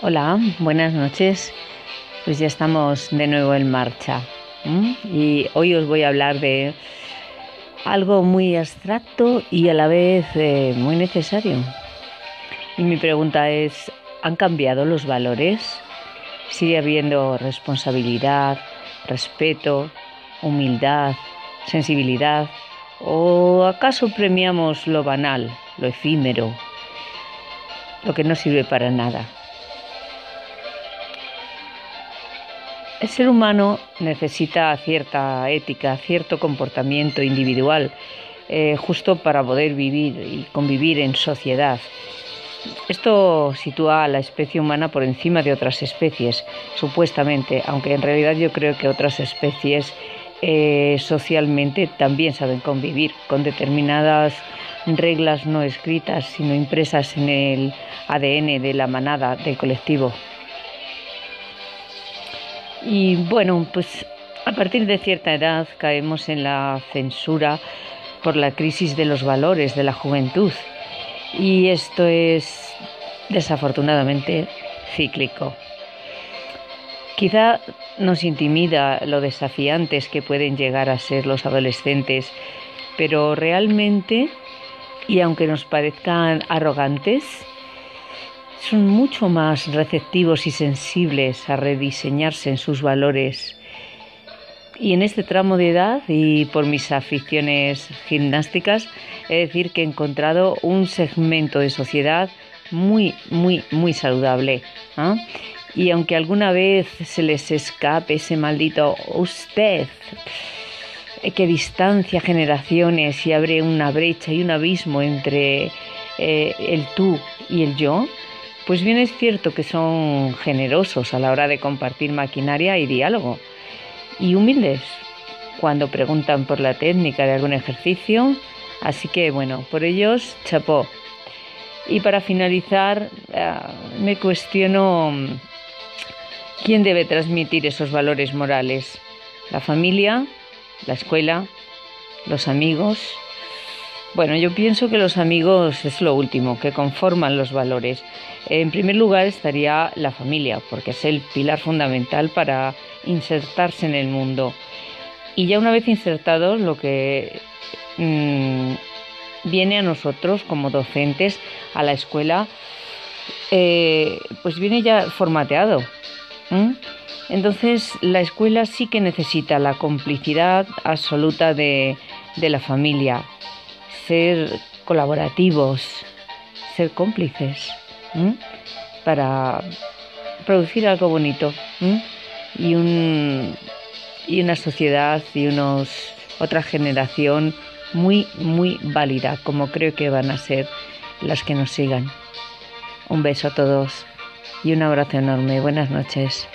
Hola, buenas noches. Pues ya estamos de nuevo en marcha. Y hoy os voy a hablar de algo muy abstracto y a la vez eh, muy necesario. Y mi pregunta es, ¿han cambiado los valores? ¿Sigue habiendo responsabilidad, respeto, humildad, sensibilidad? ¿O acaso premiamos lo banal, lo efímero, lo que no sirve para nada? El ser humano necesita cierta ética, cierto comportamiento individual, eh, justo para poder vivir y convivir en sociedad. Esto sitúa a la especie humana por encima de otras especies, supuestamente, aunque en realidad yo creo que otras especies eh, socialmente también saben convivir con determinadas reglas no escritas, sino impresas en el ADN de la manada, del colectivo. Y bueno, pues a partir de cierta edad caemos en la censura por la crisis de los valores de la juventud. Y esto es desafortunadamente cíclico. Quizá nos intimida lo desafiantes que pueden llegar a ser los adolescentes, pero realmente, y aunque nos parezcan arrogantes, son mucho más receptivos y sensibles a rediseñarse en sus valores. Y en este tramo de edad y por mis aficiones gimnásticas, he de decir que he encontrado un segmento de sociedad muy, muy, muy saludable. ¿ah? Y aunque alguna vez se les escape ese maldito usted, que distancia generaciones y abre una brecha y un abismo entre eh, el tú y el yo, pues bien es cierto que son generosos a la hora de compartir maquinaria y diálogo y humildes cuando preguntan por la técnica de algún ejercicio. Así que bueno, por ellos chapó. Y para finalizar, eh, me cuestiono quién debe transmitir esos valores morales. ¿La familia? ¿La escuela? ¿Los amigos? Bueno, yo pienso que los amigos es lo último, que conforman los valores. En primer lugar estaría la familia, porque es el pilar fundamental para insertarse en el mundo. Y ya una vez insertados, lo que mm, viene a nosotros como docentes, a la escuela, eh, pues viene ya formateado. Entonces la escuela sí que necesita la complicidad absoluta de la familia, ser colaborativos, ser cómplices para producir algo bonito y, un, una sociedad y unos, otra generación muy, muy válida, como creo que van a ser las que nos sigan. Un beso a todos y un abrazo enorme. Buenas noches.